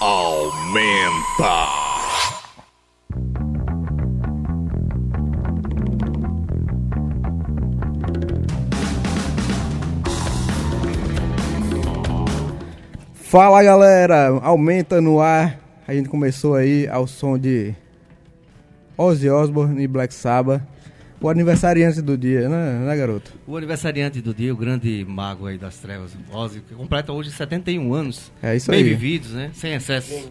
aumenta. Fala galera, aumenta no ar. A gente começou aí ao som de Ozzy Osbourne e Black Sabbath. O aniversariante do dia, né, né, garoto? O aniversariante do dia, o grande mago aí das trevas, Ozzy, que completa hoje 71 anos. É isso bem aí. vividos, né? Sem excesso.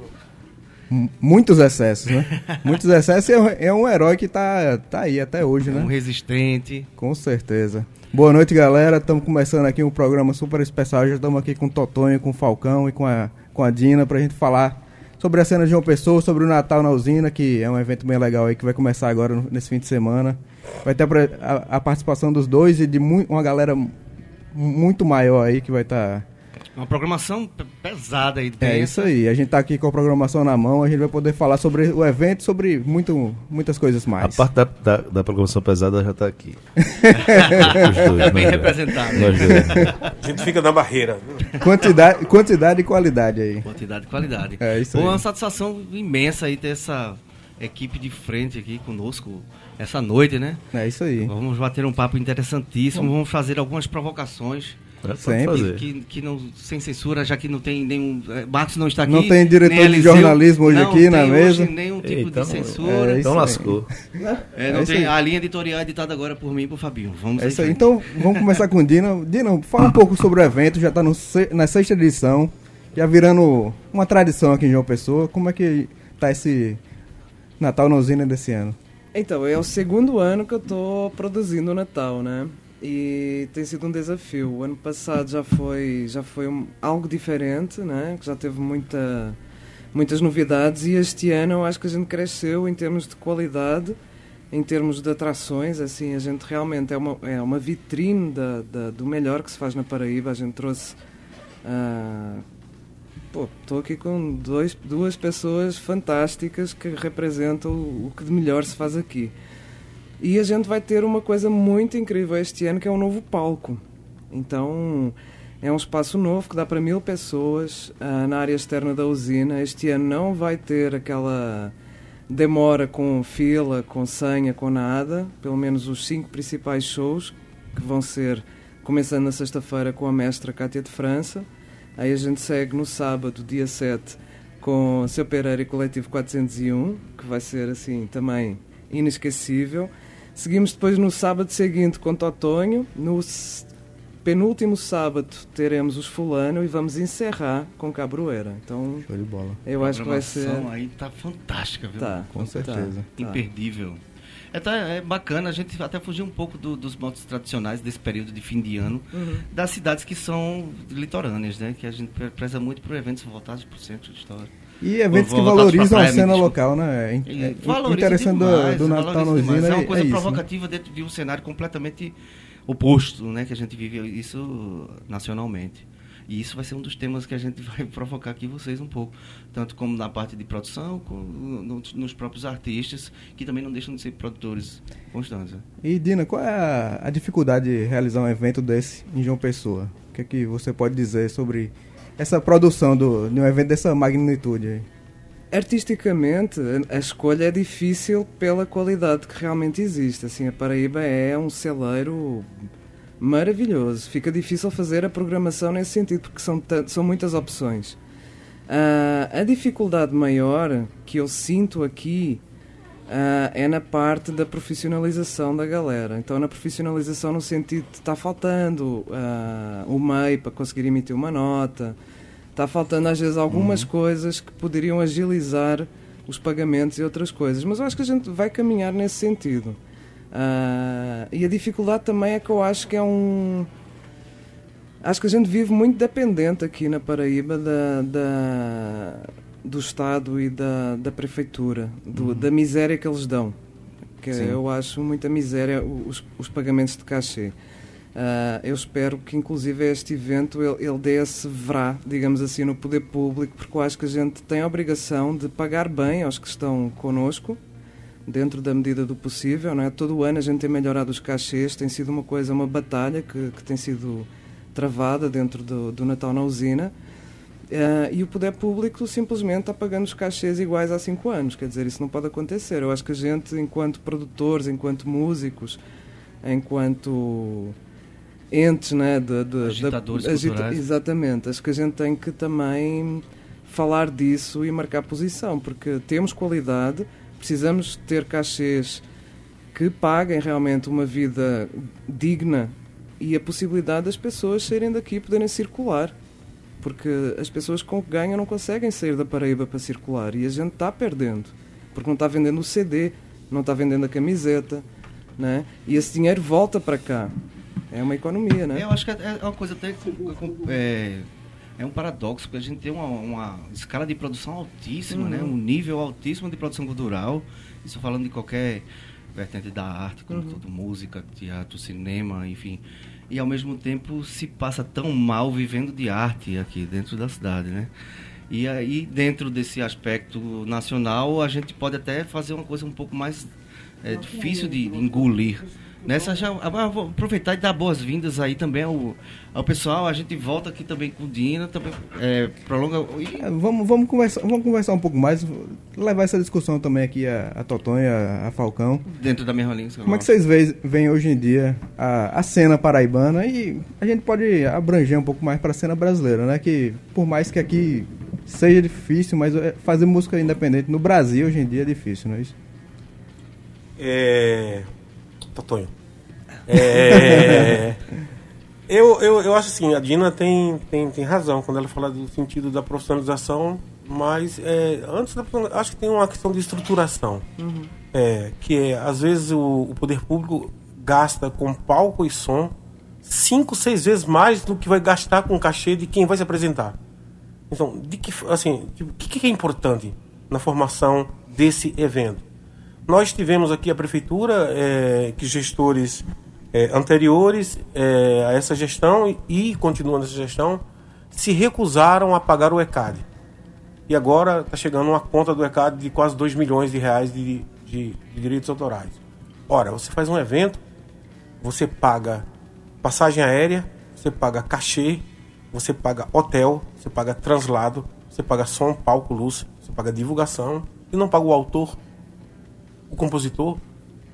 M- Muitos excessos, né? Muitos excessos e é um- é um herói que tá, tá aí até hoje, Um né? resistente. Com certeza. Boa noite, galera. Estamos começando aqui um programa super especial. Já estamos aqui com o Totonho, com o Falcão e com a, com a Dina pra gente falar sobre a cena de João Pessoa, sobre o Natal na usina, que é um evento bem legal aí que vai começar agora nesse fim de semana. Vai ter a, a- a participação dos dois e de uma galera mu- muito maior aí que vai estar. Uma programação pe- pesada aí. É isso aí. A gente tá aqui com a programação na mão, a gente vai poder falar sobre o evento, sobre muito, muitas coisas A mais. parte da, da, da programação pesada já tá aqui. Os dois, bem representado. A gente fica na barreira. Quantidade, quantidade e qualidade aí. Quantidade e qualidade. É isso Foi aí. uma satisfação imensa aí ter essa equipe de frente aqui conosco essa noite, né? É isso aí. Vamos bater um papo interessantíssimo, vamos fazer algumas provocações. É, Sempre. fazer. Que, que não, sem censura, já que não tem nenhum. eh, Marcos não está aqui. Não tem diretor de Eliseu, jornalismo hoje não aqui na tem mesa. Hoje nenhum tipo Eita, de censura. é então lascou. É, não É isso tem, a linha editorial é editada agora por mim e por Fabinho. Vamos É isso aí. Então, vamos começar com o Dino. Dino, fala um pouco sobre o evento. Já está na sexta edição. Já virando uma tradição aqui em João Pessoa. Como é que tá esse Natal na usina desse ano? Então, é o segundo ano que eu tô produzindo o Natal, né? E tem sido um desafio. O ano passado já foi, já foi um- algo diferente, né? Que já teve muita, muitas novidades. E este ano eu acho que a gente cresceu em termos de qualidade, em termos de atrações. Assim, a gente realmente é uma, é uma vitrine da, da- do melhor que se faz na Paraíba. A gente trouxe. Pô, estou aqui com dois, duas pessoas fantásticas que representam o, o que de melhor se faz aqui. E a gente vai ter uma coisa muito incrível este ano, que é um novo palco. Então, é um espaço novo que dá para mil pessoas ah, na área externa da usina. Este ano não vai ter aquela demora com fila, com senha, com nada. Pelo menos os cinco principais shows, que vão ser começando na sexta-feira com a mestra Cátia de França. Aí a gente segue no sábado, dia 7, com Seu Pereira e Coletivo 401, que vai ser assim também inesquecível. Seguimos depois no sábado seguinte com Totonho. No penúltimo sábado teremos os Fulano e vamos encerrar com Cabroeira. Então Show de bola. eu acho que vai ser. programação aí tá fantástica, viu? Tá, Com certeza. tá. Imperdível. É, tá- é bacana a gente até fugir um pouco do- dos modos tradicionais desse período de fim de ano, Uhum. das cidades que são litorâneas, né? Que a gente pre- preza muito por eventos voltados para o centro de história. E eventos que valorizam a cena local, né? É, é interessante do, demais, do Natal na valoriza demais. usina É uma coisa isso, né? provocativa dentro de um cenário completamente oposto, né? Que a gente vive isso nacionalmente. E isso vai ser um dos temas que a gente vai provocar aqui vocês um pouco. Tanto como na parte de produção, como no- nos próprios artistas, que também não deixam de ser produtores constantes. né? E Dina, qual é a, a dificuldade de realizar um evento desse em João Pessoa? O que é que você pode dizer sobre essa produção do, de um evento dessa magnitude aí? Artisticamente, a- escolha é difícil pela qualidade que realmente existe. Assim, a Paraíba é um celeiro maravilhoso. Fica difícil fazer a programação nesse sentido, porque são, são muitas opções. Ah, a dificuldade maior que eu sinto aqui ah, é na parte da profissionalização da galera. Então, na profissionalização, no sentido de está faltando ah, o MEI para conseguir emitir uma nota, está faltando às vezes algumas coisas que poderiam agilizar os pagamentos e outras coisas. Mas eu acho que a gente vai caminhar nesse sentido. Ah, e a dificuldade também é que eu acho que é um. Acho que a gente vive muito dependente aqui na Paraíba da, da- do Estado e da, da Prefeitura, do- da miséria que eles dão. Que Sim. eu acho muita miséria os, os pagamentos de cachê. Ah, eu espero que, inclusive, este evento ele, ele dê esse verá, digamos assim, no poder público, porque eu acho que a gente tem a obrigação de pagar bem aos que estão connosco, dentro da medida do possível. Não é? Todo ano a gente tem melhorado os cachês, tem sido uma coisa, uma batalha que, que tem sido travada dentro do, do Natal na usina. Ah, e o poder público simplesmente está pagando os cachês iguais há cinco anos. Quer dizer, isso não pode acontecer. Eu acho que a gente, enquanto produtores, enquanto músicos, enquanto entes, né? De, de, Agitadores da, culturais. Exatamente. Acho que a gente tem que também falar disso e marcar posição, porque temos qualidade, precisamos ter cachês que paguem realmente uma vida digna e a possibilidade das pessoas saírem daqui e poderem circular. Porque as pessoas com o que ganham não conseguem sair da Paraíba para circular e a gente está perdendo. Porque não está vendendo o CD, não está vendendo a camiseta, né? e esse dinheiro volta para cá. É uma economia, né? Eu acho que é é uma coisa até. É, é um paradoxo, porque a gente tem uma, uma escala de produção altíssima, né? um nível altíssimo de produção cultural. Isso falando de qualquer vertente da arte, como tudo, música, teatro, cinema, enfim. E ao mesmo tempo se passa tão mal vivendo de arte aqui dentro da cidade, né? E aí, dentro desse aspecto nacional, a gente pode até fazer uma coisa um pouco mais é, difícil de, de engolir. Nessa já, ah, vou aproveitar e dar boas-vindas aí também ao, ao pessoal. A gente volta aqui também com o Dina, também é, prolonga. e- É, Vamos, vamos, conversar, vamos conversar um pouco mais, levar essa discussão também aqui a, a Totonho, a, a Falcão. dentro da mesma linha. Como é que vocês veem, veem hoje em dia a, a cena paraibana e a gente pode abranger um pouco mais para a cena brasileira, né? Que por mais que aqui seja difícil, mas é, fazer música independente no Brasil hoje em dia é difícil, não é isso? É. Totonho. É. eu, eu, eu acho assim, a Dina tem, tem, tem razão quando ela fala do sentido da profissionalização, mas é, antes da acho que tem uma questão de estruturação. É, que é, às vezes o, o poder público gasta com palco e som cinco, seis vezes mais do que vai gastar com cachê de quem vai se apresentar. Então, de que, assim, tipo, o que, que é importante na formação desse evento? Nós tivemos aqui a prefeitura, eh, que gestores eh, anteriores eh, a essa gestão e, e continuam nessa gestão, se recusaram a pagar o ECAD. E agora está chegando uma conta do ECAD de quase 2 milhões de reais de, de- de direitos autorais. Ora, você faz um evento, você paga passagem aérea, você paga cachê, você paga hotel, você paga translado, você paga som, palco, luz, você paga divulgação e não paga o autor, o compositor,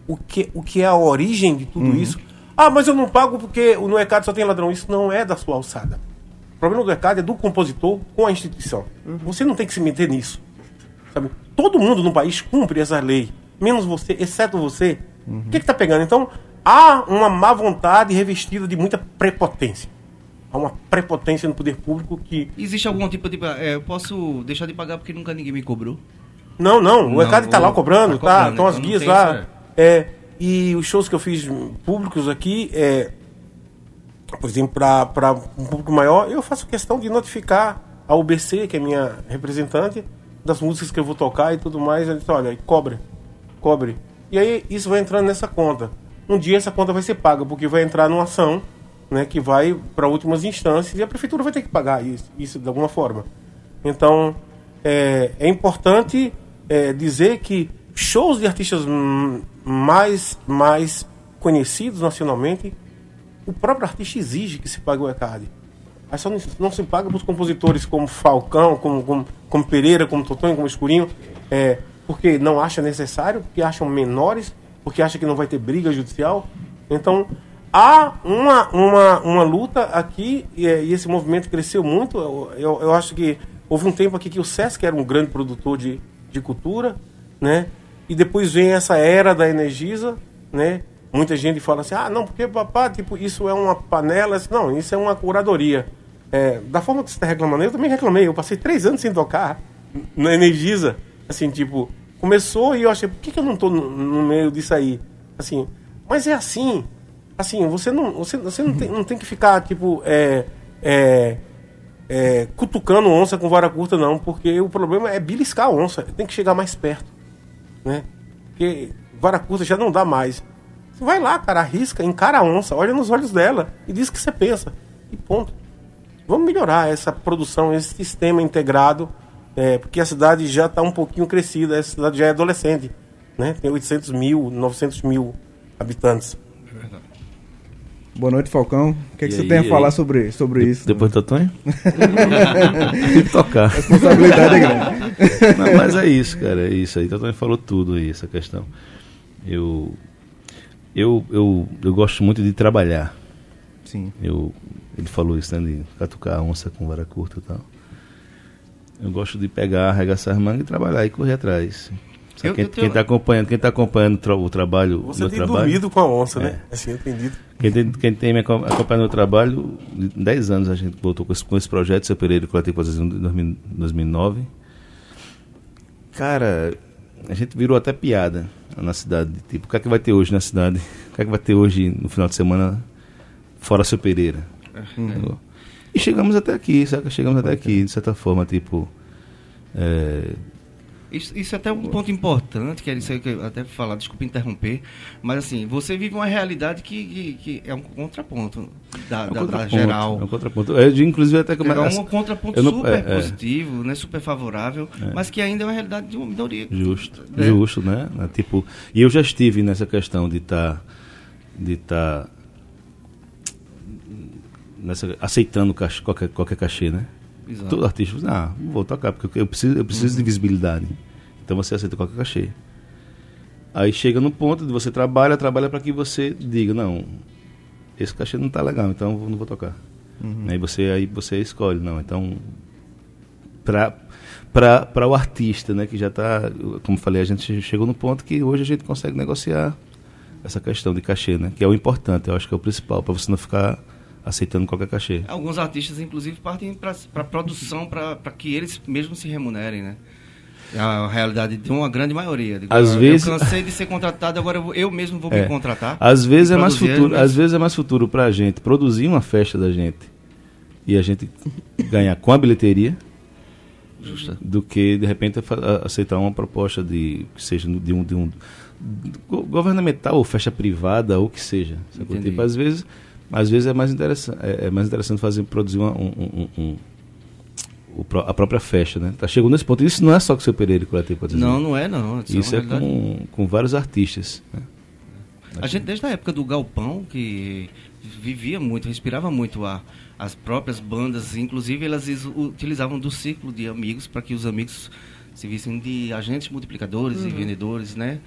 o que, o que é a origem de tudo isso. Ah, mas eu não pago porque no ECAD só tem ladrão. Isso não é da sua alçada. O problema do ECAD é do compositor com a instituição. Você não tem que se meter nisso. Sabe? Todo mundo no país cumpre essa lei, menos você, exceto você. O que está pegando? Então, há uma má vontade revestida de muita prepotência. Há uma prepotência no poder público que. Existe algum tipo de. é, eu posso deixar de pagar porque nunca ninguém me cobrou? Não, não, o ECAD está lá cobrando, tá tá? cobrando, Estão as então guias lá. isso, É, e os shows que eu fiz públicos aqui, é, por exemplo, para um público maior, eu faço questão de notificar a UBC, que é minha representante, das músicas que eu vou tocar e tudo mais. Ele diz, olha, cobre, cobre. E aí isso vai entrando nessa conta. Um dia essa conta vai ser paga, porque vai entrar numa ação né, que vai para últimas instâncias e a prefeitura vai ter que pagar isso, isso de alguma forma. Então, é, é importante é, dizer que shows de artistas mais, mais conhecidos nacionalmente, o próprio artista exige que se pague o ECAD. Aí só não, se paga para os compositores como Falcão, como, como, como Pereira, como Totonho, como Escurinho, é, porque não acha necessário, porque acham menores, porque acha que não vai ter briga judicial. Então, há uma, uma, uma luta aqui e, é, esse movimento cresceu muito. Eu, eu, eu acho que houve um tempo aqui que o Sesc era um grande produtor de, de cultura, né? E depois vem essa era da Energisa, né? Muita gente fala assim, ah, não, porque papá, tipo, isso é uma panela. Não, isso é uma curadoria. É, da forma que você está reclamando, eu também reclamei. Eu passei três anos sem tocar na Energisa. Assim, tipo, começou e eu achei, por que, que eu não estou no, no meio disso aí? Assim, mas é assim. Assim, você não, você, você não, tem, não tem que ficar, tipo, é, é, é, cutucando onça com vara curta, não. Porque o problema é beliscar a onça. Tem que chegar mais perto. Né? Porque vara curta já não dá mais. Você vai lá, cara, arrisca, encara a onça, olha nos olhos dela e diz o que você pensa. E ponto. Vamos melhorar essa produção, esse sistema integrado, é, porque a cidade já está um pouquinho crescida, a cidade já é adolescente, né? Tem 800 mil, 900 mil habitantes. Boa noite, Falcão. O que, é que você aí, tem a falar aí? sobre, sobre isso? Depois do Totonho? Tem que tocar. A responsabilidade é grande. Não, mas é isso, cara, é isso aí. Totonho falou tudo aí, essa questão. Eu, eu, eu, eu gosto muito de trabalhar. Sim. Eu, ele falou isso, né? De catucar a onça com vara curta e tal. Eu gosto de pegar, arregaçar as mangas e trabalhar e correr atrás. Eu- quem, eu tenho- tá acompanhando, quem tá acompanhando o tra- o trabalho, Você tem trabalho, dormido com a onça, É. né? Assim, entendido. quem tem, quem tem me acom- acompanhando o trabalho, em 10 anos a gente voltou com esse, com esse projeto, seu Pereira Coletivo de 2000 2009. Cara, a gente virou até piada na cidade. Tipo, o que é que vai ter hoje na cidade? O que é que vai ter hoje no final de semana fora seu Pereira? Entendeu? E chegamos até aqui, sabe? Chegamos até aqui, de certa forma, tipo. é, Isso, isso é até um ponto importante, que é isso que eu até falar, desculpa interromper, mas assim, você vive uma realidade que, que, que é um contraponto da, é um da- da contraponto, geral. É um contraponto. Eu, inclusive, até como. É um contraponto não- super é, é. positivo, né, super favorável, mas que ainda é uma realidade de uma minoria. Justo, É. justo, né? Né, Tipo, e eu já estive nessa questão de estar de tá nessa aceitando qualquer qualquer cachê, né? Exato. Todo artista, diz, ah, não vou tocar porque eu preciso eu preciso de visibilidade. Então você aceita qualquer cachê. Aí chega no ponto de você trabalha, trabalha para que você diga, não, esse cachê não tá legal, então eu não vou tocar. Aí você aí você escolhe, não, então para para o artista, né, que já está, como falei, a gente chegou no ponto que hoje a gente consegue negociar essa questão de cachê, né, que é o importante, eu acho que é o principal, para você não ficar aceitando qualquer cachê. Alguns artistas, inclusive, partem para produção para que eles mesmos se remunerem, né? É a realidade de uma grande maioria. Às eu, vezes- cansei de ser contratado, agora eu, mesmo vou É. me contratar. Às vezes é mais futuro, às vezes é mais futuro para a gente produzir uma festa da gente e a gente ganhar com a bilheteria Justa. do que de repente aceitar uma proposta de que seja de um, de um go- governamental ou festa privada ou que seja. Tipo, às vezes, às vezes é mais interessante, é, é mais interessante fazer produzir uma- um, um- um- um- a própria festa, né? Tá chegando nesse ponto. Isso não é só com o seu Pereira Coletivo, pode dizer. Não, não é, não. Isso, Isso é, é com, com vários artistas. né? A gente, desde a época do Galpão, que vivia muito, respirava muito a, as próprias bandas, inclusive elas utilizavam do ciclo de amigos para que os amigos se vissem de agentes multiplicadores e vendedores, né?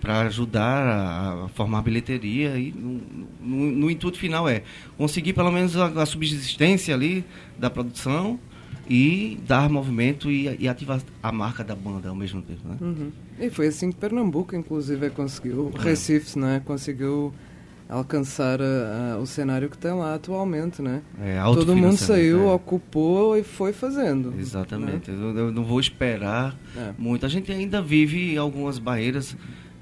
Para ajudar a, a formar bilheteria e no, no- no intuito final é conseguir pelo menos a, a subsistência ali da produção e dar movimento e, e ativar a marca da banda ao mesmo tempo, né? Uhum. E foi assim que Pernambuco, inclusive, conseguiu, Recife, né, conseguiu alcançar a- a- o cenário que tem lá atualmente, né? É, Todo mundo saiu, é. ocupou e foi fazendo. Exatamente. Eu, eu não vou esperar É. muito. A gente ainda vive algumas barreiras,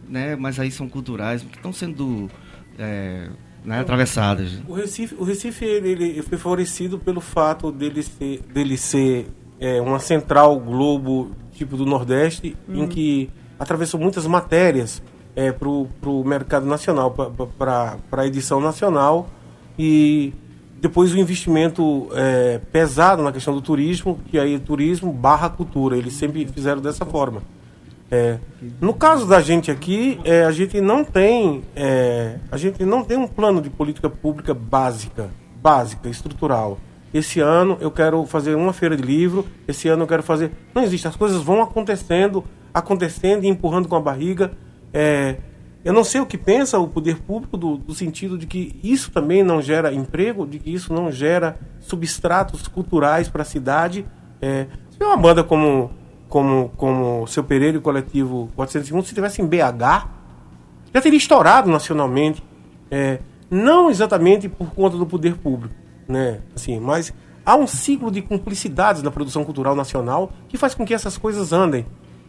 né? Mas aí são culturais que estão sendo é, né, atravessadas. O Recife, o Recife ele, ele foi favorecido pelo fato dele ser, dele ser é, uma central globo tipo do Nordeste, em que atravessou muitas matérias é, para o mercado nacional, para a edição nacional e depois o investimento é, pesado na questão do turismo, que aí é turismo barra cultura, eles sempre fizeram dessa forma. É, no caso da gente aqui, é, a gente não tem é, a gente não tem um plano de política pública básica, básica, estrutural. Esse ano eu quero fazer uma feira de livro, esse ano eu quero fazer. Não existe, as coisas vão acontecendo, acontecendo e empurrando com a barriga. É, eu não sei o que pensa o poder público do, do sentido de que isso também não gera emprego, de que isso não gera substratos culturais para a cidade. É, se uma banda como como como seu Pereira e o coletivo 401 se tivesse em BH já teria estourado nacionalmente é, não exatamente por conta do poder público né assim mas há um ciclo de cumplicidades na produção cultural nacional que faz com que essas coisas andem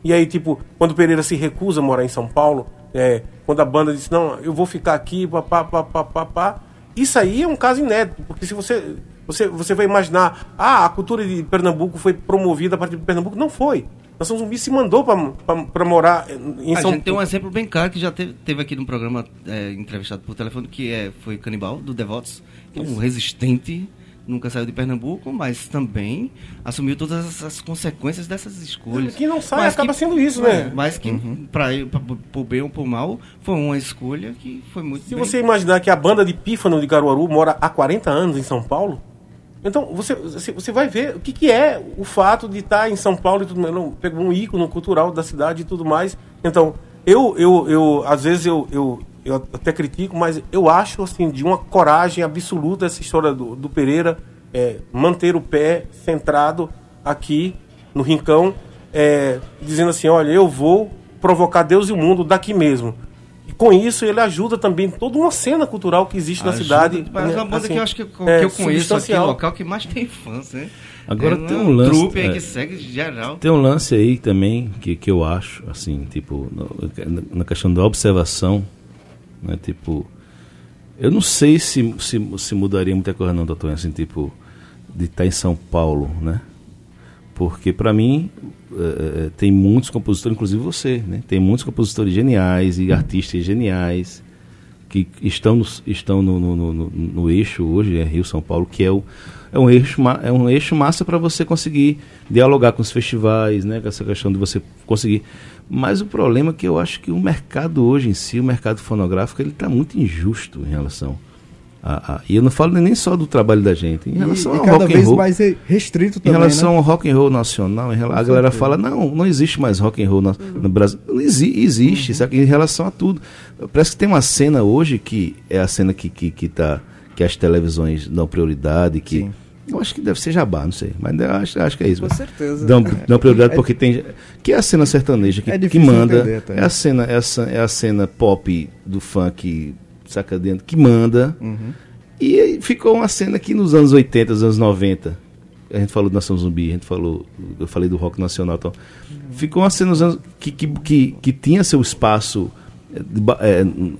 e aí tipo quando o Pereira se recusa a morar em São Paulo é, quando a banda diz não eu vou ficar aqui pá, pá, pá, pá, pá, isso aí é um caso inédito porque se você você, você vai imaginar, ah, a cultura de Pernambuco foi promovida a partir de Pernambuco. Não foi. Nação Zumbi se mandou para morar em A São gente tem um exemplo bem claro que já teve, teve aqui no programa é, entrevistado por telefone, que é, foi Canibal, do Devotos, é um resistente, nunca saiu de Pernambuco, mas também assumiu todas as consequências dessas escolhas. Que não sai, Mas acaba que- sendo isso, né? Mas que, pra, pra, por bem ou por mal, foi uma escolha que foi muito Se bem- você imaginar que a banda de Pífano de Caruaru mora há 40 anos em São Paulo, então você, você, você vai ver o que, que é o fato de estar em São Paulo e tudo mais. Não, Pegou um ícone cultural da cidade e tudo mais. Então, eu, eu, eu às vezes eu, eu, eu até critico, mas eu acho assim de uma coragem absoluta essa história do, do Pereira é, manter o pé centrado aqui no rincão, é, dizendo assim, olha, eu vou provocar Deus e o mundo daqui mesmo. E com isso ele ajuda também toda uma cena cultural que existe na Ajuda, cidade. Mas é né, uma banda assim, que eu acho que, que é, eu conheço aqui, local que mais tem fãs, né? Agora É, tem um lance. trupe aí é, que segue geral. Tem um lance aí também que, que eu acho, assim, tipo, no- na questão da observação, né, tipo, eu não sei se, se, se mudaria muita coisa não, doutor, assim, tipo, de estar em São Paulo, né? Porque para mim eh, eh, tem muitos compositores, inclusive você, né? Tem muitos compositores geniais e artistas geniais que estão no, estão no, no, no, no- eixo hoje, é Rio São Paulo, que é, o, é um eixo é um eixo massa para você conseguir dialogar com os festivais, né, com essa questão de você conseguir. Mas o problema é que eu acho que o mercado hoje em si, o mercado fonográfico, ele está muito injusto em relação a, a- e eu não falo nem só do trabalho da gente, em E, relação e ao cada rock and vez roll. mais re- restrito Em também, relação né? ao rock and roll nacional, em a galera fala, não, não existe mais rock and roll no, no Brasil. Não exi- existe, sabe? Em relação a tudo. Parece que tem uma cena hoje que é a cena que, que, que, tá, que as televisões dão prioridade, que Sim. Eu acho que deve ser jabá, não sei, mas acho, acho que é isso. Com certeza. Dão, dão prioridade É- porque tem que é a cena sertaneja que, É que manda, entender é a cena é a, ce- é a cena pop do funk saca dentro que manda. Uhum. E ficou uma cena que nos anos 80, nos anos 90, a gente falou do Nação Zumbi, a gente falou, eu falei do rock nacional, então, ficou uma cena nos anos que, que, que, que tinha seu espaço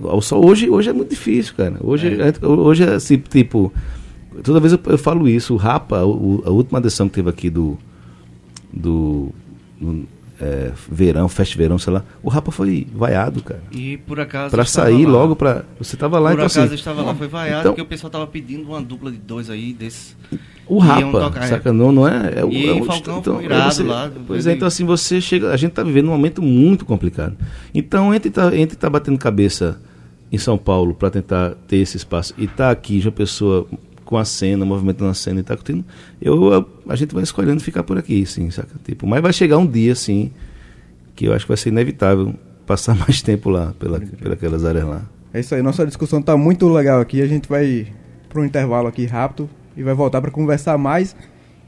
ao sol. Hoje, hoje é muito difícil, cara. Hoje gente- hoje é assim, tipo, toda vez eu, eu falo isso, o Rapa, o- a última edição que teve aqui do do, do, eh, verão, fest verão, sei lá, o Rapa foi vaiado, cara. E por acaso. Pra sair lá. logo pra. Você tava lá, Por então acaso assim. estava lá, foi vaiado, então- porque o pessoal tava pedindo uma dupla de dois aí desse. O Rapa, é. saca? Não, não é. é, E é um Falcão então, foi irado você- lá, Pois é, então assim, você chega. A gente tá vivendo um momento muito complicado. Então, entre tá, entre tá batendo cabeça em São Paulo para tentar ter esse espaço e tá aqui, já pessoa com a cena, movimentando a cena e tá curtindo, eu, a, a gente vai escolhendo ficar por aqui, sim, saca? Tipo, mas vai chegar um dia, assim, que eu acho que vai ser inevitável passar mais tempo lá, pela, pelas áreas lá. É isso aí, nossa discussão tá muito legal aqui. A gente vai para um intervalo aqui rápido e vai voltar para conversar mais.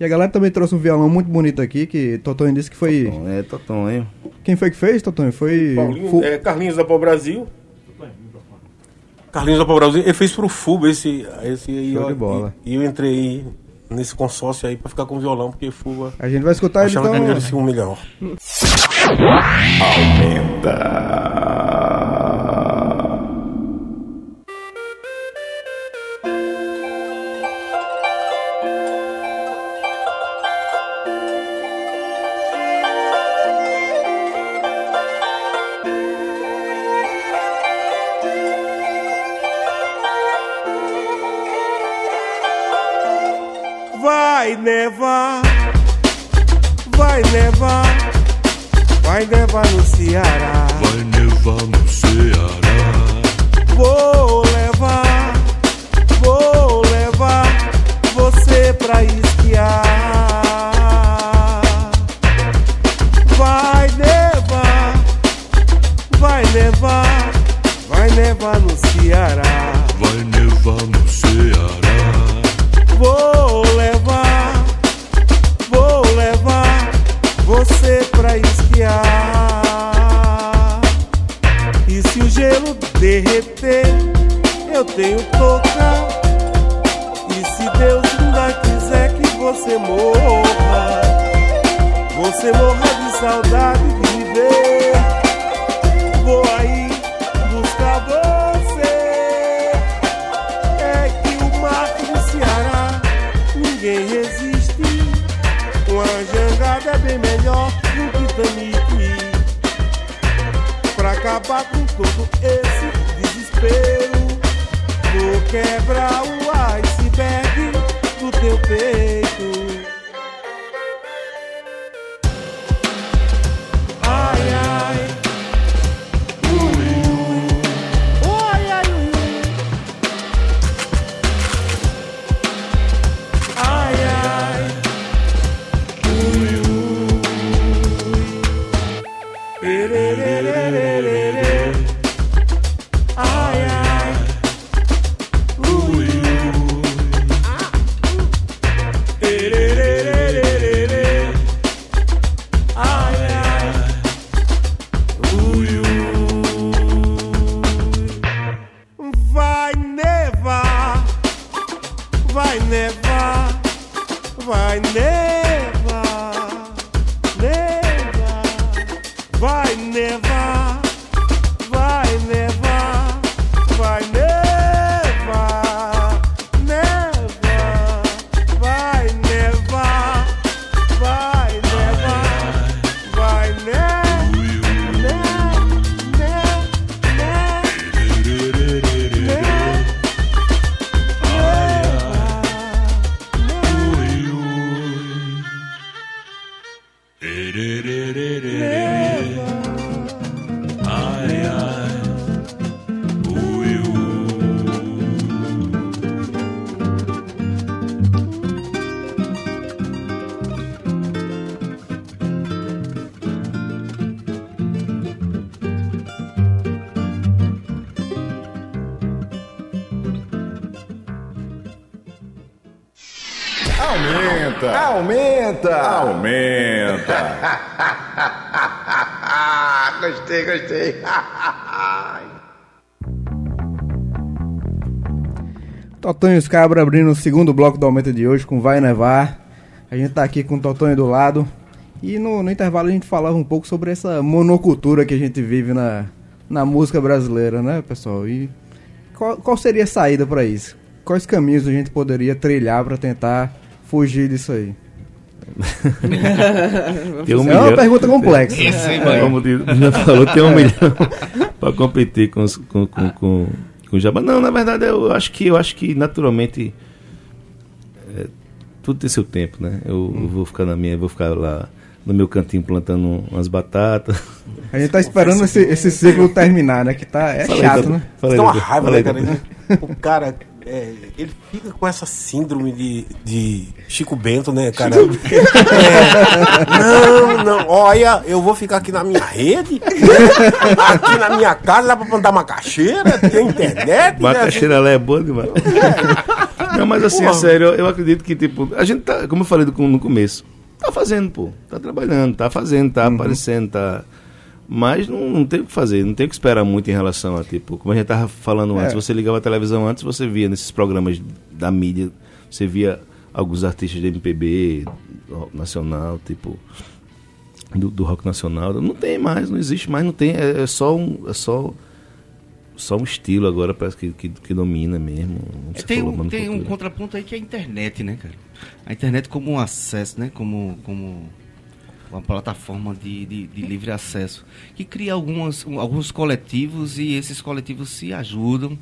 E a galera também trouxe um violão muito bonito aqui, que Totonho disse que foi. Bom, é, Toton, hein? Quem foi que fez, Totonho? Foi. Paulinho, Fu- é, Carlinhos da Pau Brasil. Carlinhos da ele fez pro Fuba esse, esse aí, Show ó, de bola. E, e eu entrei nesse consórcio aí pra ficar com violão, porque Fuba A gente vai escutar ele achava então. que ele merecia um milhão. Vai tenho Totonho e os Cabra abrindo o segundo bloco do Aumenta de hoje com Vai Nevar. A gente tá aqui com o Totonho do lado. E no, no intervalo a gente falava um pouco sobre essa monocultura que a gente vive na, na música brasileira, né, pessoal? E qual, qual seria a saída para isso? Quais caminhos a gente poderia trilhar para tentar fugir disso aí? Tem um é uma milhão- pergunta complexa. É, Como o falou, tem um milhão para competir com, os- com, com, com, com o Jabá. Não, na verdade, eu acho que, eu acho que naturalmente é, tudo tem seu tempo, né? Eu, eu vou ficar na minha, vou ficar lá no meu cantinho plantando umas batatas. A gente tá esperando esse, esse ciclo terminar, né? Que tá, é Fala aí, chato, Tatu. né? Fala aí, Dá uma raiva, Fala né, cara? O cara, é, ele fica com essa síndrome de, de Chico Bento, né, cara? É, não, não, olha, eu vou ficar aqui na minha rede, aqui na minha casa, dá pra plantar macaxeira, tem internet. né? Macaxeira lá é boa demais. Não, mas assim, é Porra. sério, eu, eu acredito que, tipo, a gente tá, como eu falei no começo, tá fazendo, pô. Tá trabalhando, tá fazendo, tá aparecendo, tá. Mas não, não tem o que fazer, não tem o que esperar muito em relação a, tipo, como a gente tava falando antes, É. você ligava a televisão antes, você via nesses programas da mídia, você via alguns artistas de MPB, rock nacional, tipo, do, do rock nacional. Não tem mais, não existe mais, não tem, é, é só um. É só, só um estilo agora, parece que, que, que domina mesmo. tem, um, tem um contraponto aí que é a internet, né, cara? A internet como um acesso, né? Como, como uma plataforma de, de, de livre acesso, que cria algumas, um- alguns coletivos e esses coletivos se ajudam.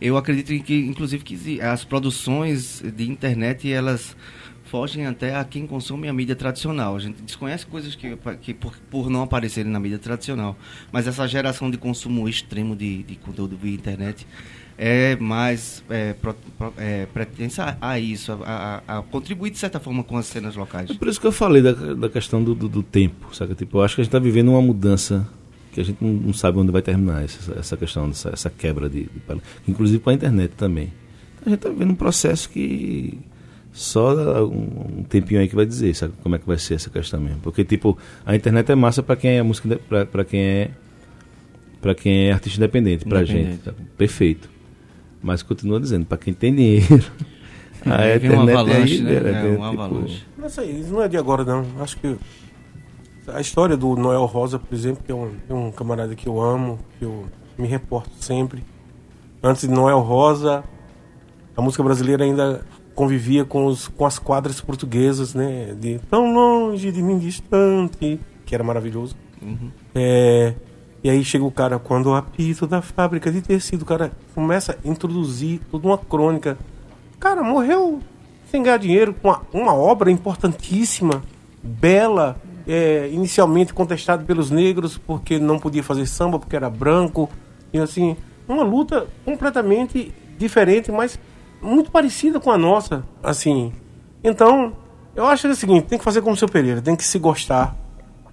Eu acredito que, inclusive, que as produções de internet, elas fogem até a quem consome a mídia tradicional. A gente desconhece coisas que, que por, por não aparecerem na mídia tradicional. Mas essa geração de consumo extremo de, de conteúdo via internet é mais é, pro, pro, é, pretensa a isso, a, a- a contribuir de certa forma com as cenas locais. É por isso que eu falei da, da questão do, do, do tempo, saca? Tipo, eu acho que a gente está vivendo uma mudança que a gente não, não sabe onde vai terminar essa, essa questão, essa, essa quebra de, de inclusive com a internet também. Então, a gente está vivendo um processo que só um, um tempinho aí que vai dizer, sabe? Como é que vai ser essa questão mesmo? Porque tipo, a internet é massa para quem é música, para quem é para quem é artista independente, pra Independente. gente, tá? perfeito. Mas continua dizendo, para quem tem dinheiro, a É, vem uma internet avalanche, aí, né? né, É, tem, uma tipo, avalanche. Mas isso não é de agora, não. Acho que a história do Noel Rosa, por exemplo, que é um, é um camarada que eu amo, que eu me reporto sempre. Antes de Noel Rosa, a música brasileira ainda convivia com, os, com as quadras portuguesas, né? De tão longe de mim distante, que era maravilhoso. Uhum. É, e aí chega o cara, quando o apito da fábrica de tecido, o cara começa a introduzir toda uma crônica. Cara, morreu sem ganhar dinheiro com uma, uma obra importantíssima, bela, é, inicialmente contestada pelos negros porque não podia fazer samba porque era branco. E assim, uma luta completamente diferente, mas muito parecida com a nossa. Assim, então, eu acho que é o seguinte: tem que fazer como o seu Pereira, tem que se gostar,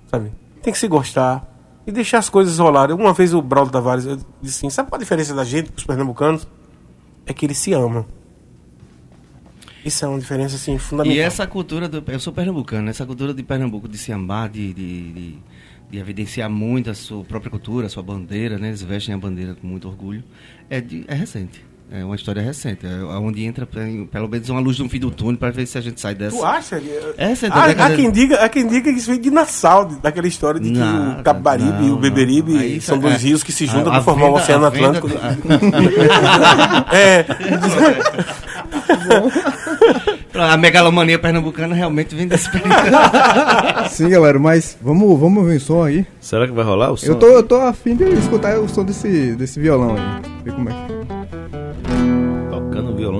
sabe? Tem que se gostar e deixar as coisas rolarem. Uma vez o Braulio Tavares eu disse assim: sabe qual a diferença da gente, dos pernambucanos? É que eles se amam. Isso é uma diferença assim fundamental. E essa cultura, do, eu sou pernambucano, essa cultura de Pernambuco de se amar, de, de, de, de evidenciar muito a sua própria cultura, a sua bandeira, né? Eles vestem a bandeira com muito orgulho, é, de, é recente. É uma história recente, é onde entra pe- pelo menos uma luz no fim do túnel para ver se a gente sai dessa. Tu acha? Essa é da há, década há, quem diga, há quem diga que isso vem de Nassau, daquela história de que o Capibaribe e o Beberibe não. São isso dois é- rios que se juntam para formar o venda- Oceano Atlântico. do- é. A megalomania pernambucana realmente vem desse período. Sim, galera, mas vamos, vamos ouvir um som aí. Será que vai rolar o som? Eu tô, eu tô afim de escutar o som desse, desse violão aí. Ver como é que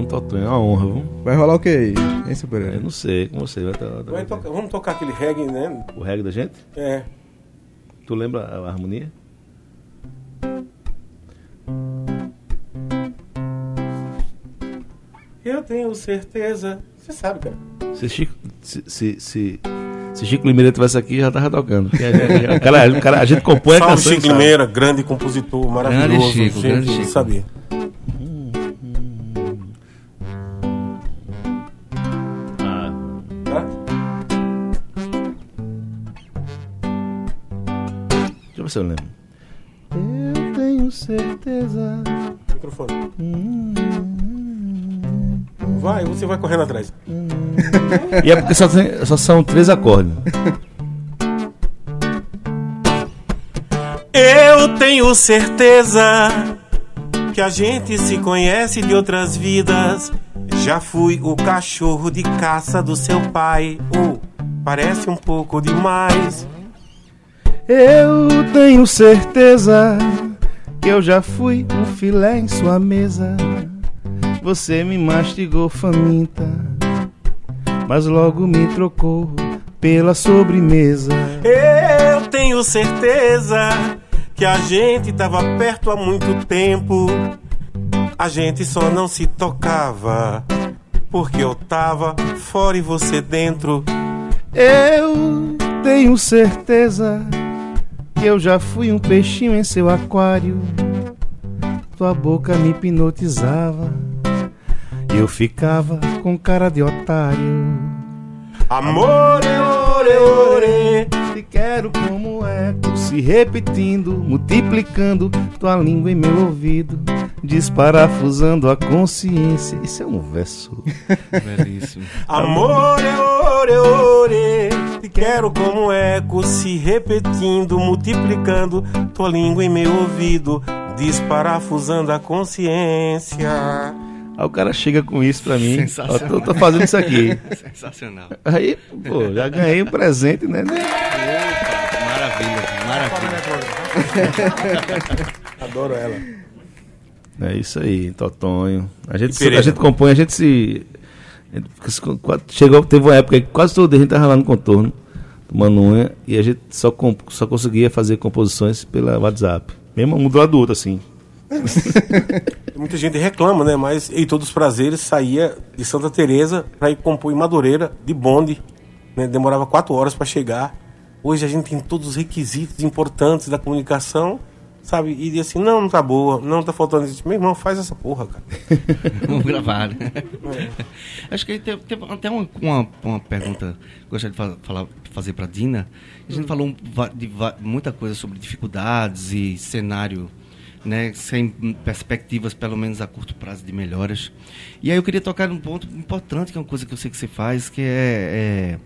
E totonho, é uma honra, viu? Vai rolar o que aí, hein, Super Eu não sei, com você. Vai to- Vai tocar- vamos tocar aquele reggae, né? O reggae da gente? É. Tu lembra a harmonia? Eu tenho certeza. Você sabe, cara. Se Chico, se, se, se, se Chico Limeira tivesse aqui, já tava tocando. A, gente, cara, a gente compõe a Salve canção. e Chico. Limeira, grande compositor, maravilhoso. Chico, gente, grande Chico. Sabia. Deixa eu lembro. Eu tenho certeza. Microfone. Vai, você vai correndo atrás. E é porque só, tem- só são três acordes. Eu tenho certeza que a gente se conhece de outras vidas. Já fui o cachorro de caça do seu pai. Uh, parece um pouco demais. Eu tenho certeza que eu já fui um filé em sua mesa. Você me mastigou faminta, mas logo me trocou pela sobremesa. Eu tenho certeza que a gente tava perto há muito tempo. A gente só não se tocava porque eu tava fora e você dentro. Eu tenho certeza que eu já fui um peixinho em seu aquário. Tua boca me hipnotizava e eu ficava com cara de otário. Amore, ore, ore. Te quero como eco, se repetindo, multiplicando tua língua em meu ouvido, desparafusando a consciência. Isso é um verso. Belíssimo. Amore, ore, ore. Te quero como eco se repetindo, multiplicando tua língua em meu ouvido, desparafusando a consciência. Aí o cara chega com isso pra mim. Ó, Sensacional. tô, tô fazendo isso aqui. Sensacional. Aí, pô, já ganhei um presente, né? Maravilha, maravilha. Adoro ela. É isso aí, Totonho. A gente, se- a gente compõe, a gente se. a gente Chegou, teve uma época que quase todo dia a gente tava lá no contorno, tomando unha, e a gente só, comp- só conseguia fazer composições pela WhatsApp. Mesmo um do lado do outro, assim. Muita gente reclama, né? Mas em todos os prazeres saía de Santa Teresa para ir compor em Madureira de bonde. Né? Demorava quatro horas para chegar. Hoje a gente tem todos os requisitos importantes da comunicação, sabe? E assim, não, não tá boa, não tá faltando isso. Meu irmão, faz essa porra, cara. Vamos gravar, né? Acho que tem, tem até uma, uma, uma pergunta que eu gostaria de fa- falar, fazer para Dina. A gente falou um va- de va- muita coisa sobre dificuldades e cenário, né, sem perspectivas, pelo menos a curto prazo, de melhoras. E aí eu queria tocar num ponto importante, que é uma coisa que eu sei que você faz, que é, é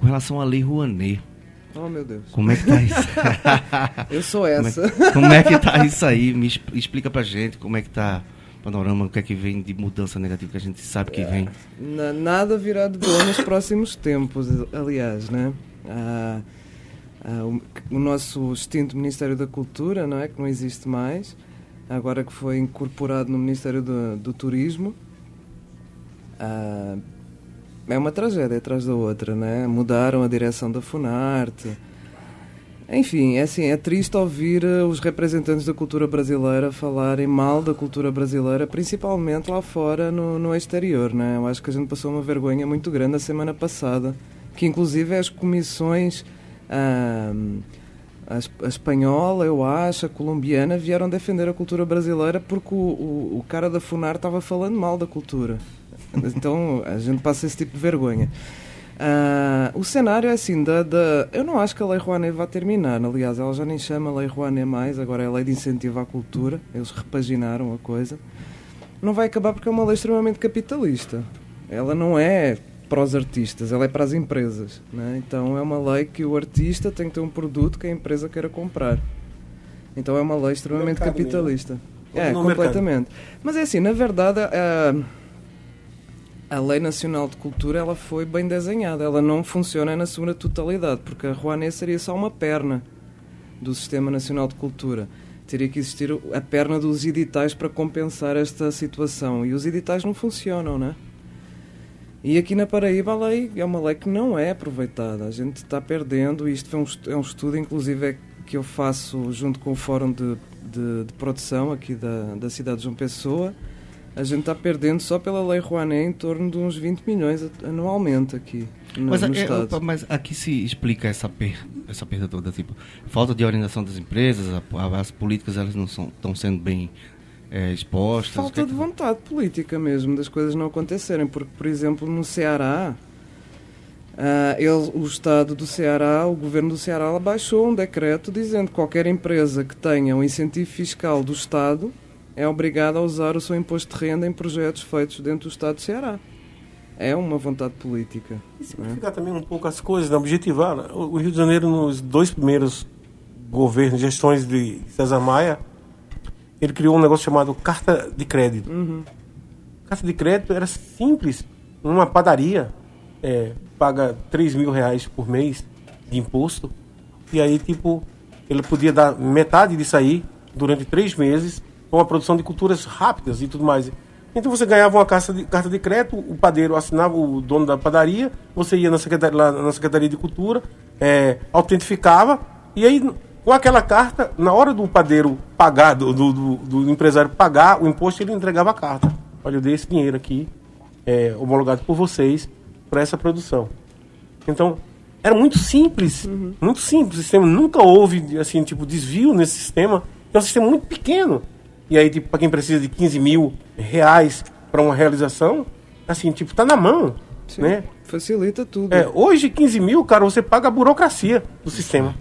com relação à Lei Rouanet. Oh, meu Deus. Como é que tá isso? Eu sou Como é- essa. Como é que tá isso aí? Me exp- explica pra gente como é que tá o panorama, o que é que vem de mudança negativa que a gente sabe que vem. Na- nada virá de bom nos próximos tempos, aliás, né? Ah, ah, o, o nosso extinto Ministério da Cultura, não é? Que não existe mais, agora que foi incorporado no Ministério do, do Turismo. Ah, é uma tragédia atrás da outra, né? Mudaram a direção da Funarte. Enfim, é assim, é triste ouvir eh, os representantes da cultura brasileira falarem mal da cultura brasileira, principalmente lá fora no, no exterior, né? Eu acho que a gente passou uma vergonha muito grande a semana passada, que inclusive as comissões ah, a, es- a espanhola, eu acho, a colombiana vieram defender a cultura brasileira porque o, o, o cara da Funar estava falando mal da cultura. Então a gente passa esse tipo de vergonha. Ah, o cenário é assim, da, da- eu não acho que a Lei Rouanet vá terminar, aliás, ela já nem chama Lei Rouanet mais, agora é a Lei de Incentivo à Cultura, eles repaginaram a coisa. não vai acabar porque é uma lei extremamente capitalista. Ela não é para os artistas, ela é para as empresas. Né? Então é uma lei que o artista tem que ter um produto que a empresa queira comprar. Então é uma lei extremamente Mercado capitalista. É, completamente. Mas é assim, na verdade, a, a Lei Nacional de Cultura ela foi bem desenhada. Ela não funciona na sua totalidade, porque a Rouanet seria só uma perna do Sistema Nacional de Cultura. Teria que existir a perna dos editais para compensar esta situação. E os editais não funcionam, né? E aqui na Paraíba a lei é uma lei que não é aproveitada. A gente está perdendo. Isto foi um, é um estudo, inclusive, é que eu faço junto com o Fórum de, de, de Produção aqui da, da cidade de João Pessoa. A gente está perdendo só pela lei Rouanet em torno de uns 20 milhões anualmente aqui no, Mas, no é, mas aqui se explica essa perda, essa perda toda, tipo, falta de orientação das empresas, a- a- as políticas elas não estão sendo bem é, expostas. que Falta é de vontade política mesmo das coisas não acontecerem, porque, por exemplo, no Ceará, ah, ele- o Estado do Ceará, o governo do Ceará, baixou um decreto dizendo que qualquer empresa que tenha um incentivo fiscal do Estado é obrigada a usar o seu imposto de renda em projetos feitos dentro do Estado do Ceará. É uma vontade política. E simplificar também um pouco as coisas, né? objetivar. O o Rio de Janeiro, nos dois primeiros governos, gestões de César Maia, ele criou um negócio chamado carta de crédito. Carta de crédito era simples. Uma padaria é, paga 3 mil reais por mês de imposto. E aí, tipo, ele podia dar metade disso aí durante três meses com a produção de culturas rápidas e tudo mais. Então você ganhava uma carta de, carta de crédito, o padeiro assinava o dono da padaria, você ia na secretaria, lá na secretaria de cultura, é, autentificava, e aí com aquela carta, na hora do padeiro pagar, do, do, do- empresário pagar o imposto, ele entregava a carta. Olha, eu dei esse dinheiro aqui, é, homologado por vocês, para essa produção. Então, era muito simples, muito simples o sistema. Nunca houve, assim, tipo, desvio nesse sistema. É um sistema muito pequeno. E aí, tipo, para quem precisa de 15 mil reais para uma realização, assim, tipo, tá na mão, né? Facilita tudo. É, hoje, 15 mil, cara, você paga a burocracia do sistema.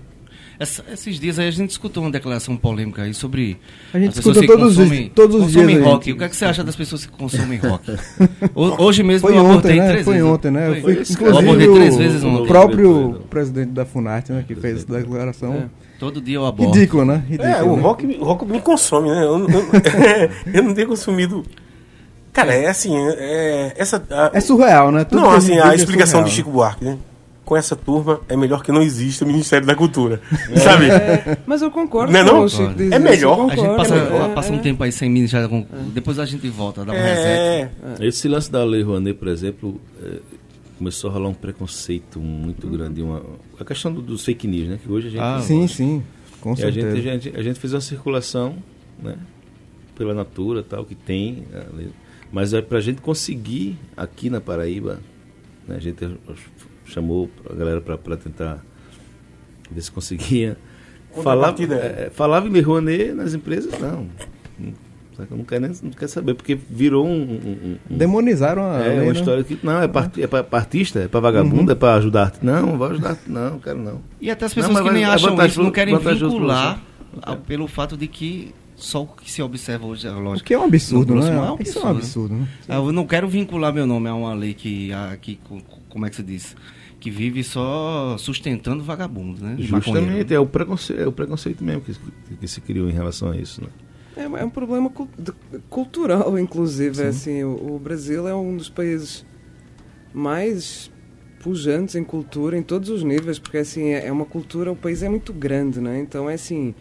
Essa- esses dias aí a gente escutou uma declaração polêmica aí sobre A gente as pessoas escuta que todos os- consomem, todos os consomem dias aí. rock. O que, é que você acha das pessoas que consomem rock? Ho- Hoje mesmo Foi eu ontem, abordei né? três Foi vezes. ontem, né? Eu Foi. fui, Eu inclusive, abordei três o, vezes o ontem. próprio presidente da Funarte, né, que fez essa declaração. É. Todo dia eu abordo. Ridículo, né? Ridículo, É, o né? rock, o rock me consome, né? Eu, não- eu, eu não tenho consumido. Cara, é assim, é, essa. a- É surreal, né? Tudo não, assim, a é explicação surreal. de Chico Buarque, né? Com essa turma, é melhor que não exista o Ministério da Cultura. Sabe? É, mas eu concordo Não é com não? o Chico É melhor. A gente passa, é, passa um é. tempo aí sem ministério. com- Depois a gente volta, dá um reset. É, Esse lance da Lei Rouanet, por exemplo, é, começou a rolar um preconceito muito grande. Uma, a questão do, dos fake news, né? Que hoje a gente. Ah, Sim, sim. Com E a gente, certeza. a, gente, a gente fez uma circulação, né? Pela Natura tal, que tem. a. Mas é pra gente conseguir aqui na Paraíba, né? A gente chamou a galera pra tentar ver se conseguia. Falava, Contrapartida. é, falava em Rouanet nas empresas, não. Não- saca? Não quer, nem, não quer saber, porque virou um. um- um- Demonizaram a é lei, uma né? história que. Não, é para é pra, pra artista, é pra vagabundo, é pra ajudar. arte. Não, não vai ajudar. arte, Não, quero não. E até as Não, pessoas mas que nem vai- acham isso não querem vincular a- pelo fato de que só o que se observa hoje é O lógico. que é um absurdo, No né? grosso modo, Isso é um absurdo, né? Ah, Eu não quero vincular meu nome a uma lei que, a, que co- como é que se diz? Que vive só sustentando vagabundo, né? Justamente, Maconheiro. é o preconceito, é o preconceito mesmo que, que se criou em relação a isso, né? É, é um problema cultural, inclusive. É assim, o, o Brasil é um dos países mais pujantes em cultura em todos os níveis, porque assim é, é uma cultura, o país é muito grande, né? Então é assim,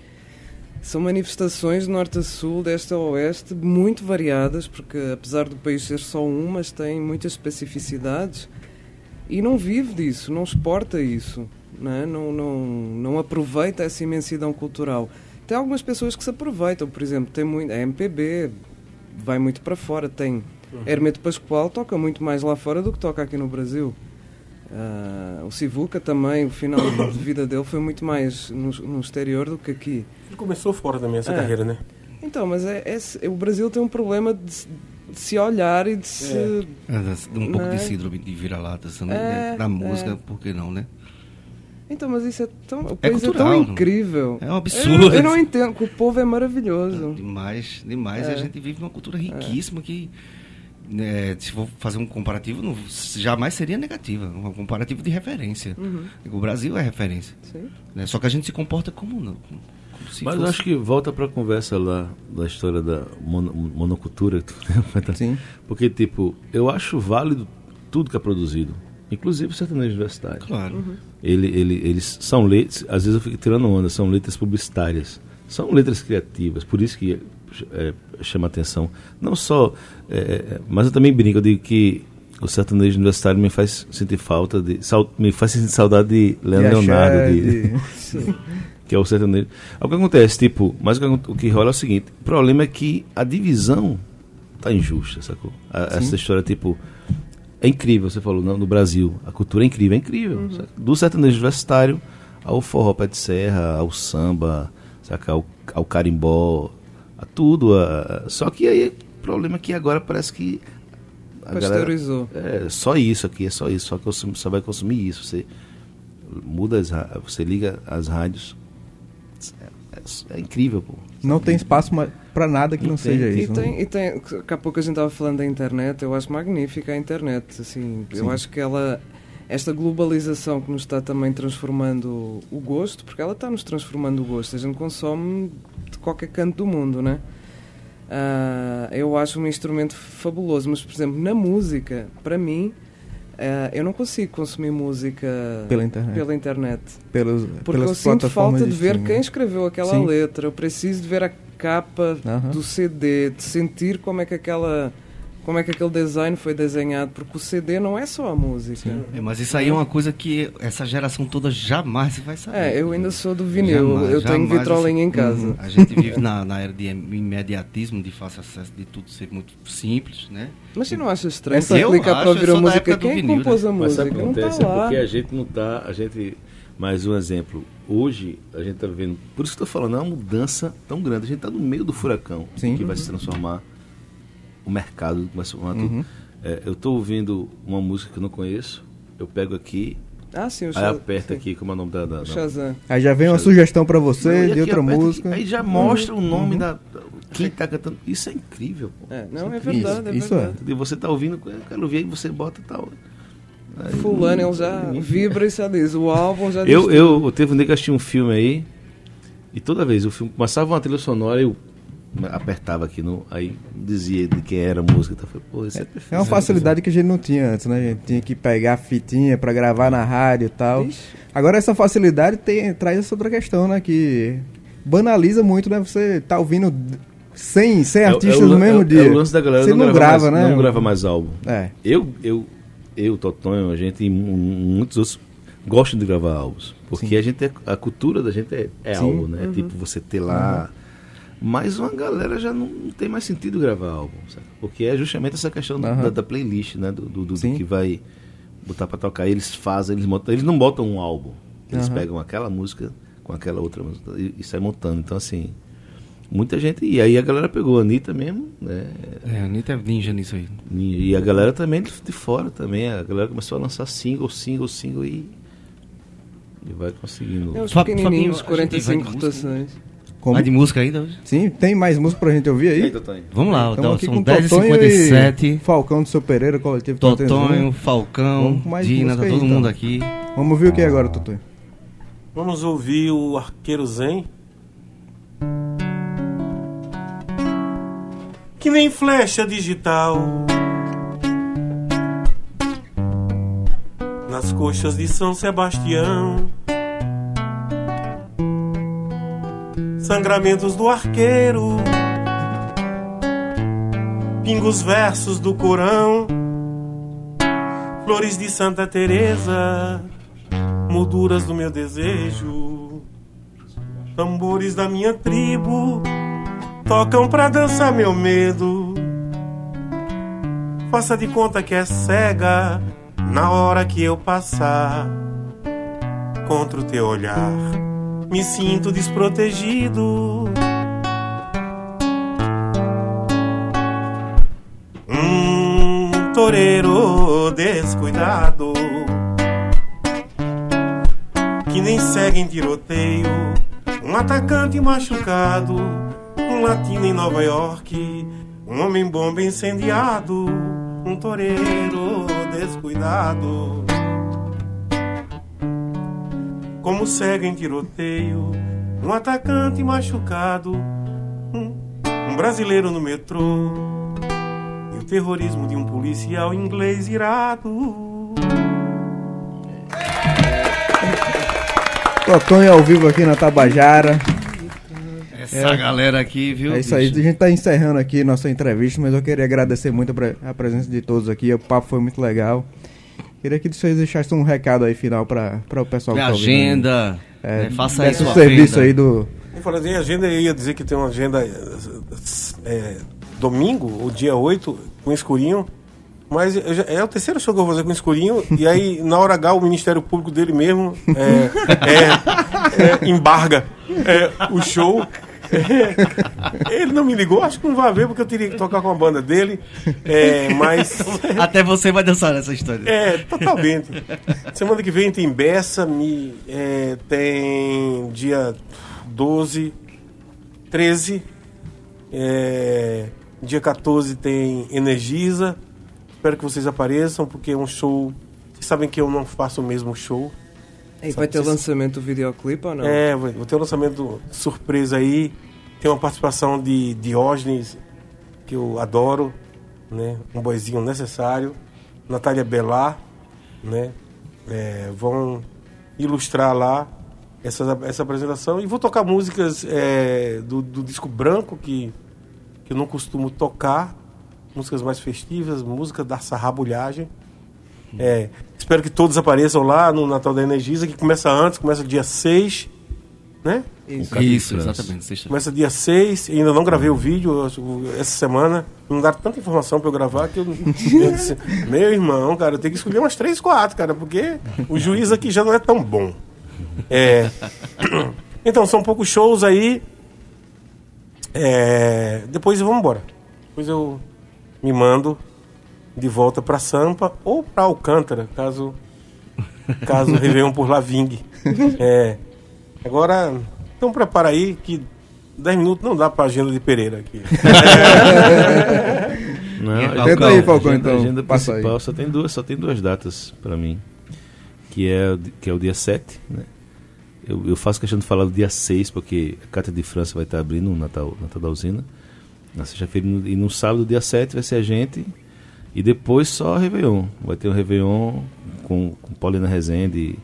são manifestações de norte a sul, de este a oeste, muito variadas, porque apesar do país ser só um, mas tem muitas especificidades e não vive disso, não exporta isso, né? não, não, não aproveita essa imensidão cultural. Tem algumas pessoas que se aproveitam, por exemplo, tem muito, a MPB vai muito para fora, tem Hermeto Pascoal toca muito mais lá fora do que toca aqui no Brasil. Ah, o Sivuca também, o final de vida dele foi muito mais no, no exterior do que aqui. ele começou fora também essa É. carreira, né? Então, mas é, é- o Brasil tem um problema de, de se olhar e de se. É, Um pouco Né? de síndrome de vira-lata, assim, É, né? da música, é. por que não, né? Então, mas isso é tão, o É país é cultural, tão não- incrível. É um absurdo. Eu, eu não entendo, que o povo é maravilhoso. Demais, demais. É. A gente vive numa cultura riquíssima que, né, se for fazer um comparativo, não, jamais seria negativa. Um comparativo de referência. Uhum. O Brasil é referência. Sim. né? Só que a gente se comporta como não. Como se Mas eu fosse- acho que volta pra conversa lá da história da mono- monocultura. que tu- Sim. Porque, tipo, eu acho válido tudo que é produzido. Inclusive o sertanejo universitário. Claro. Ele, ele, eles são letras, às vezes eu fico tirando onda, são letras publicitárias. São letras criativas, por isso que é, chama atenção. Não só, é, mas eu também brinco, eu digo que o sertanejo universitário me faz sentir falta de. sal- me faz sentir saudade de Leandro De Leonardo. de- de-. que é o sertanejo. O que acontece, tipo, mas o que, o que rola é o seguinte: o problema é que a divisão tá injusta, sacou? A- essa história, tipo, é incrível, você falou, não, no Brasil, a cultura é incrível, é incrível. saca? Do sertanejo universitário ao forró pé de serra, ao samba, saca? Ao, ao carimbó, a tudo. a- só que aí o problema é que agora parece que. a galera- Pasteurizou. é só isso aqui, é só isso, só consome, só vai consumir isso. Você muda as, você liga as rádios. É, é- é incrível, pô. Não tem espaço pra nada que não, Não tem. seja E isso. né? tem, e tem, daqui a pouco a gente estava falando da internet, eu acho magnífica a internet, assim, eu acho que ela, esta globalização que nos está também transformando o gosto, porque ela está nos transformando o gosto, a gente consome de qualquer canto do mundo, né? Ah, eu acho um instrumento fabuloso, mas por exemplo, na música, para mim, ah, eu não consigo consumir música Pela internet. pela internet. Pelos, Porque eu sinto falta de ver streaming. quem escreveu aquela Sim. letra. Eu preciso de ver a capa Aham. do CD, de sentir como é que aquela como é que aquele design foi desenhado, porque o CD não é só a música. É, mas isso aí é uma coisa que essa geração toda jamais vai saber. É, eu ainda sou do vinil, Jamais, eu tenho vitrolinha em casa. Uhum. A gente vive na, na era de imediatismo, de fácil acesso, de tudo ser muito simples, né? Mas você não acha estranho Essa você eu clicar acho, para ouvir a música? Quem vinil, compôs a Mas música? que Não acontece? está É lá. porque a gente não tá. A gente. Mais um exemplo. Hoje, a gente tá vivendo. Por isso que eu tô falando, é uma mudança tão grande. A gente tá no meio do furacão Sim. que vai se transformar o mercado, se transformar tudo. Uhum. É, eu tô ouvindo uma música que eu não conheço, eu pego aqui, Ah, sim, o aí Shazam. aperta aqui, como é o nome da. da, Shazam. Aí já vem uma Shazam. sugestão pra você Não, e de aqui outra aqui, música. Uhum. aí já mostra o nome da. da- Quem tá cantando. Isso é incrível, pô. É, não, é Isso incrível. verdade, é Isso é. verdade. E você tá ouvindo, eu quero ver, aí você bota e tal. Aí- Fulano, ele já vibra e já diz. O álbum já diz. Eu, eu, eu teve um dia que eu assisti um filme aí, e toda vez o filme começava uma trilha sonora, eu apertava aqui, no, aí dizia de quem era a música. Então, falei, pô, isso é, perfeito. É uma facilidade que a gente não tinha antes, né? A gente tinha que pegar a fitinha pra gravar na rádio e tal. Ixi. Agora essa facilidade tem, traz essa outra questão, né? Que banaliza muito, né? Você tá ouvindo 100, 100 É o- artistas é o no mesmo é o- dia. É o lance da galera Você não, não, grava, grava, mais, né? não grava mais álbum. É. Eu, eu, eu, Totonho, a gente e mu- muitos outros gostam de gravar álbuns. Porque Sim. a gente é, a cultura da gente é, é Sim. álbum, né? Tipo, você ter lá. Mas uma galera já não, tem mais sentido gravar álbum, sabe? Porque é justamente essa questão da- Aham. da, da playlist, né? Do, do, do- do que vai botar pra tocar. Eles fazem, eles montam, eles não botam um álbum. Eles Aham. pegam aquela música com aquela outra música e, e saem montando. Então, assim, muita gente. E aí a galera pegou a Anitta mesmo, né? É, a Anitta é ninja nisso aí. E a galera também de fora também. A galera começou a lançar single, single, single e. E vai conseguindo. É os pequenininhos, Fabinho, a gente vai 45 de música, rotações. Como? Vai de música ainda hoje? Sim, tem mais música pra gente ouvir aí? Vamos lá, então, aqui são com Totonho 10h57. e Falcão do seu Pereira, coletivo Totonho, 31. Falcão, mais Dina, tá aí, todo então. mundo aqui. Vamos ouvir o que agora, Totonho? Vamos ouvir o Arqueiro Zen. Que nem flecha digital. Nas coxas de São Sebastião. Sangramentos do arqueiro. Pingos versos do Corão. Flores de Santa Teresa molduras do meu desejo. Tambores da minha tribo tocam pra dançar meu medo. Faça de conta que é cega na hora que eu passar contra o teu olhar. Me sinto desprotegido. Um toureiro descuidado que nem segue em tiroteio. Um atacante machucado, um latino em Nova York, um homem bomba incendiado, um toureiro descuidado. Como segue em tiroteio, um atacante machucado, um, um brasileiro no metrô, e o terrorismo de um policial inglês irado. Totonho ao vivo aqui na Tabajara. Essa galera aqui, viu? É isso aí, a gente tá encerrando aqui nossa entrevista, mas eu queria agradecer muito a pre- a presença de todos aqui, o papo foi muito legal. Queria que vocês deixassem um recado aí final para o pessoal que tá agenda, É, né, faça desse sua serviço agenda. aí do... Eu falei assim, agenda, eu ia dizer que tem uma agenda é, domingo, o dia 8, com escurinho. Mas eu já- é o terceiro show que eu vou fazer com escurinho. e aí, na hora H, o Ministério Público dele mesmo é, é, é, embarga é, o show. Ele não me ligou, acho que não vai ver, porque eu teria que tocar com a banda dele. É, mas. Até você vai dançar nessa história. É, totalmente. Semana que vem tem Bessa, me, é, tem dia 12, 13, é, dia 14 tem Energisa. Espero que vocês apareçam, porque é um show. Vocês sabem que eu não faço o mesmo show. E vai ter lançamento do videoclipe ou não? É, vai ter um lançamento surpresa aí. Tem uma participação de Diógenes, que eu adoro, né? Um boizinho necessário. Natália Belar, né? É, vão ilustrar lá essa, essa apresentação. E vou tocar músicas é, do, do disco branco, que, que eu não costumo tocar. Músicas mais festivas, música da sarrabulhagem. É, espero que todos apareçam lá no Natal da Energisa, que começa antes, começa dia 6, né? Isso. Isso, exatamente. Começa dia 6, ainda não gravei o vídeo essa semana. Não dá tanta informação pra eu gravar que eu, eu disse, meu irmão, cara, eu tenho que escolher umas 3, 4, cara, porque o juiz aqui já não é tão bom. É, então, são poucos shows aí. É, depois vamos embora. Depois eu me mando de volta pra Sampa ou pra Alcântara, caso caso Réveillon por lá vingue. É, agora, então prepara aí que 10 minutos não dá pra agenda de Pereira aqui. Não, é Falcão? Tenta aí, Falcão, agenda, então. a agenda Passa aí. principal só tem duas, só tem duas datas para mim, que é que é o dia 7, né? Eu, eu faço questão de falar do dia 6 porque a Carta de França vai estar abrindo o Natal, Natal da Usina. Na sexta-feira e no- e no sábado, dia 7, vai ser a gente. E depois só Réveillon. Vai ter um Réveillon com, com Paulina Rezende,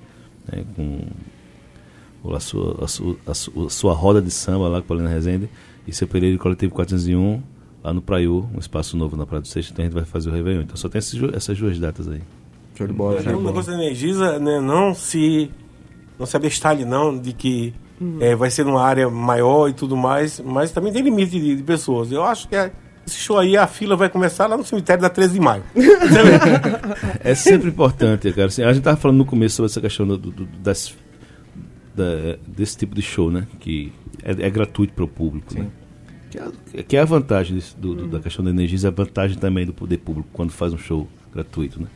né, com a sua, a, sua, a, sua, a sua roda de samba lá com Paulina Rezende. E seu Pereira e Coletivo 401 lá no Praiô, um espaço novo na Praia do Seixo. Então a gente vai fazer o Réveillon. Então só tem esses essas duas datas aí. Show de bola, show de o bola. negócio da Energisa, né, não se não se abestalhe não de que é, vai ser numa área maior e tudo mais, mas também tem limite de, de pessoas. Eu acho que é- esse show aí, a fila vai começar lá no cemitério da 13 de maio. É sempre importante, cara. Assim, a gente estava falando no começo sobre essa questão do, do- das, da- desse tipo de show, né? Que é, é gratuito para o público, né? Que é, que é a vantagem desse- do- do- da questão da energia, é a vantagem também do poder público quando faz um show gratuito, né?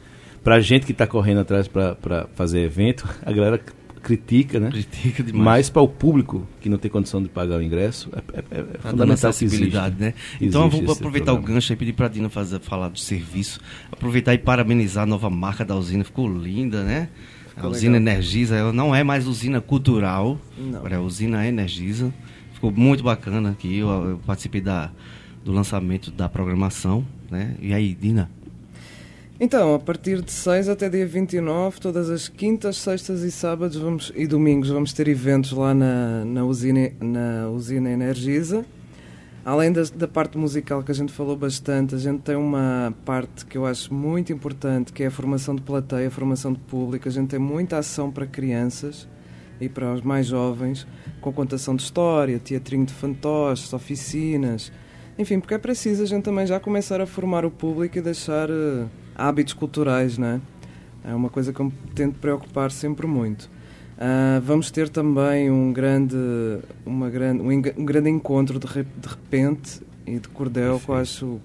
Pra gente que está correndo atrás para fazer evento, a galera critica, né? Critica demais. Mas para o público que não tem condição de pagar o ingresso, é, é- é Tá dando fundamental que exista. acessibilidade, né? Então eu vou aproveitar o gancho e pedir pra Dina fazer, falar do serviço. Aproveitar e parabenizar a nova marca da usina. Ficou linda, né? a usina Energisa, ela não é mais usina cultural, Não. agora é a usina Energisa. Ficou muito bacana aqui. Eu, eu participei da, do lançamento da programação, né? E aí, Dina? Então, a partir de 6 até dia 29, todas as quintas, sextas e sábados vamos, e domingos vamos ter eventos lá na, na, usina, na usina Energisa. Além das- da, parte musical que a gente falou bastante, a gente tem uma parte que eu acho muito importante, que é a formação de plateia, a formação de público. A gente tem muita ação para crianças e para os mais jovens, com contação de história, teatrinho de fantoches, oficinas. Enfim, porque é preciso a gente também já começar a formar o público e deixar eh, hábitos culturais, não é? Uma coisa que eu me tento preocupar sempre muito. Ah, vamos ter também um grande, uma grande, um, um grande encontro de, re- de repente e de cordel que eu acho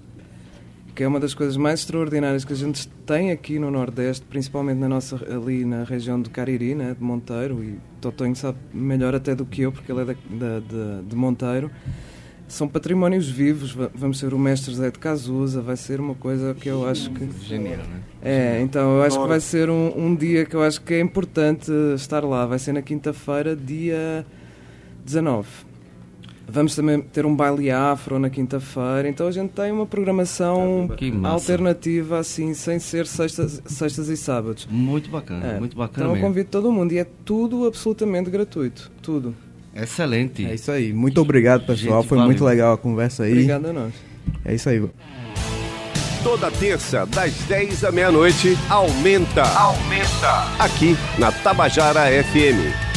que é uma das coisas mais extraordinárias que a gente tem aqui no Nordeste, principalmente na nossa, ali na região de Cariri, né, de Monteiro, e Totonho sabe melhor até do que eu, porque ele é da, da- de, de Monteiro. São patrimónios vivos, va- vamos ser o mestre Zé de Casusa, vai ser uma coisa que eu acho que... Genial, né? É, então eu acho que vai ser um, um dia que eu acho que é importante estar lá. Vai ser na quinta-feira, dia 19. Vamos também ter um baile afro na quinta-feira, então a gente tem uma programação massa. alternativa assim, sem ser sextas, sextas e sábados. Muito bacana, É, muito bacana Então eu convido todo mundo e é tudo absolutamente gratuito. Tudo. Excelente. É isso aí. Muito obrigado, pessoal. Gente, Foi valeu. muito legal a conversa aí. Obrigado a nós. É isso aí. Toda terça, das 10 à meia-noite, aumenta. Aumenta. Aqui na Tabajara FM.